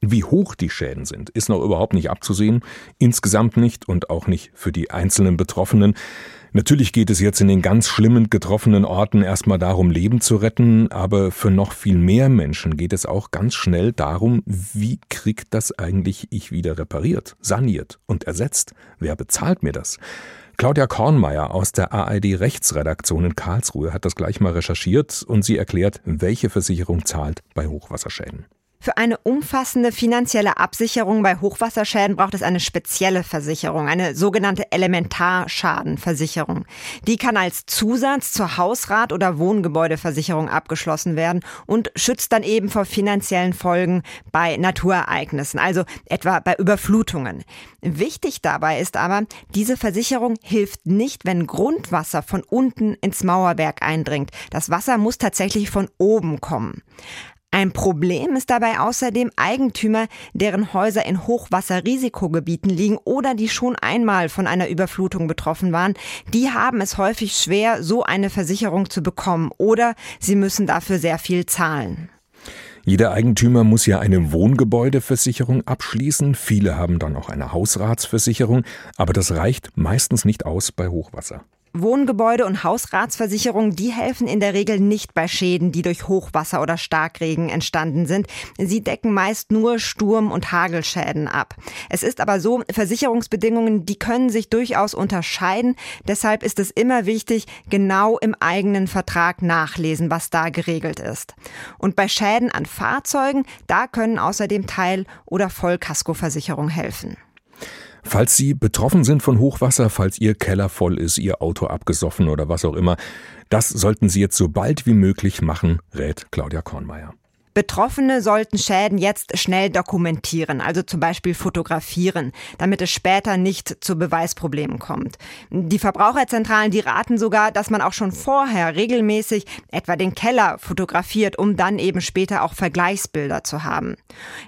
Wie hoch die Schäden sind, ist noch überhaupt nicht abzusehen, insgesamt nicht und auch nicht für die einzelnen Betroffenen. Natürlich geht es jetzt in den ganz schlimmen getroffenen Orten erstmal darum, Leben zu retten, aber für noch viel mehr Menschen geht es auch ganz schnell darum, wie kriegt das eigentlich ich wieder repariert, saniert und ersetzt? Wer bezahlt mir das? Claudia Kornmeier aus der ARD Rechtsredaktion in Karlsruhe hat das gleich mal recherchiert und sie erklärt, welche Versicherung zahlt bei Hochwasserschäden. Für eine umfassende finanzielle Absicherung bei Hochwasserschäden braucht es eine spezielle Versicherung, eine sogenannte Elementarschadenversicherung. Die kann als Zusatz zur Hausrat- oder Wohngebäudeversicherung abgeschlossen werden und schützt dann eben vor finanziellen Folgen bei Naturereignissen, also etwa bei Überflutungen. Wichtig dabei ist aber, diese Versicherung hilft nicht, wenn Grundwasser von unten ins Mauerwerk eindringt. Das Wasser muss tatsächlich von oben kommen. Ein Problem ist dabei außerdem Eigentümer, deren Häuser in Hochwasserrisikogebieten liegen oder die schon einmal von einer Überflutung betroffen waren. Die haben es häufig schwer, so eine Versicherung zu bekommen oder sie müssen dafür sehr viel zahlen. Jeder Eigentümer muss ja eine Wohngebäudeversicherung abschließen. Viele haben dann auch eine Hausratsversicherung, aber das reicht meistens nicht aus bei Hochwasser. Wohngebäude und Hausratsversicherungen, die helfen in der Regel nicht bei Schäden, die durch Hochwasser oder Starkregen entstanden sind. Sie decken meist nur Sturm- und Hagelschäden ab. Es ist aber so, Versicherungsbedingungen, die können sich durchaus unterscheiden. Deshalb ist es immer wichtig, genau im eigenen Vertrag nachlesen, was da geregelt ist. Und bei Schäden an Fahrzeugen, da können außerdem Teil- oder Vollkaskoversicherung helfen. Falls Sie betroffen sind von Hochwasser, falls Ihr Keller voll ist, Ihr Auto abgesoffen oder was auch immer, das sollten Sie jetzt so bald wie möglich machen, rät Claudia Kornmeier. Betroffene sollten Schäden jetzt schnell dokumentieren, also zum Beispiel fotografieren, damit es später nicht zu Beweisproblemen kommt. Die Verbraucherzentralen, die raten sogar, dass man auch schon vorher regelmäßig etwa den Keller fotografiert, um dann eben später auch Vergleichsbilder zu haben.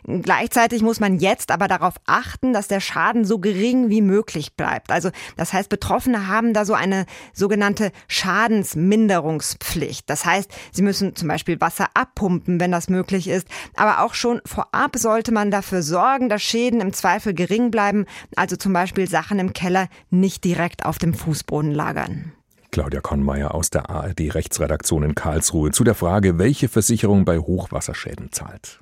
Gleichzeitig muss man jetzt aber darauf achten, dass der Schaden so gering wie möglich bleibt. Also das heißt, Betroffene haben da so eine sogenannte Schadensminderungspflicht. Das heißt, sie müssen zum Beispiel Wasser abpumpen, wenn das möglich möglich ist. Aber auch schon vorab sollte man dafür sorgen, dass Schäden im Zweifel gering bleiben, also zum Beispiel Sachen im Keller nicht direkt auf dem Fußboden lagern. Claudia Konmeier aus der ARD Rechtsredaktion in Karlsruhe zu der Frage, welche Versicherung bei Hochwasserschäden zahlt.